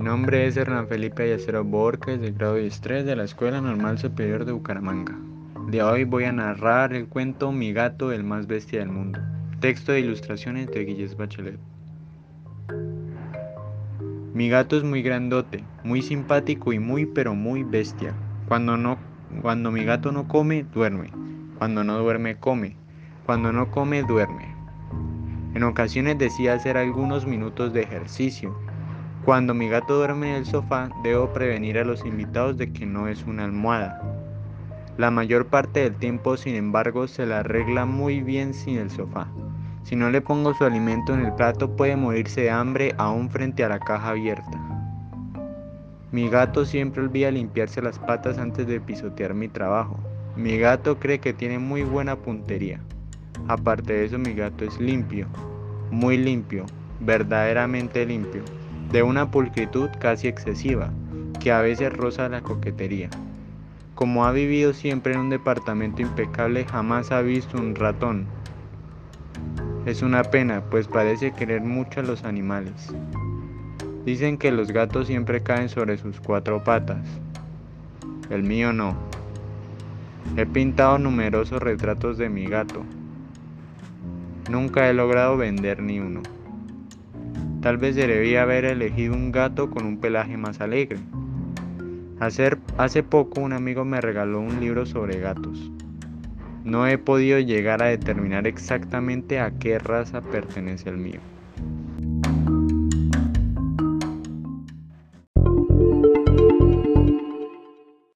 nombre es Hernán Felipe Ayacero Borges, del grado 13 de la Escuela Normal Superior de Bucaramanga. De hoy voy a narrar el cuento Mi gato, el más bestia del mundo. Texto de ilustraciones de Guilles Bachelet. Mi gato es muy grandote, muy simpático y muy pero muy bestia. Cuando no cuando mi gato no come, duerme. Cuando no duerme, come. Cuando no come, duerme. En ocasiones decía hacer algunos minutos de ejercicio, cuando mi gato duerme en el sofá, debo prevenir a los invitados de que no es una almohada. La mayor parte del tiempo, sin embargo, se la arregla muy bien sin el sofá. Si no le pongo su alimento en el plato, puede morirse de hambre aún frente a la caja abierta. Mi gato siempre olvida limpiarse las patas antes de pisotear mi trabajo. Mi gato cree que tiene muy buena puntería. Aparte de eso, mi gato es limpio, muy limpio, verdaderamente limpio de una pulcritud casi excesiva, que a veces roza la coquetería. Como ha vivido siempre en un departamento impecable, jamás ha visto un ratón. Es una pena, pues parece querer mucho a los animales. Dicen que los gatos siempre caen sobre sus cuatro patas. El mío no. He pintado numerosos retratos de mi gato. Nunca he logrado vender ni uno. Tal vez debía haber elegido un gato con un pelaje más alegre. hace poco un amigo me regaló un libro sobre gatos. No he podido llegar a determinar exactamente a qué raza pertenece el mío.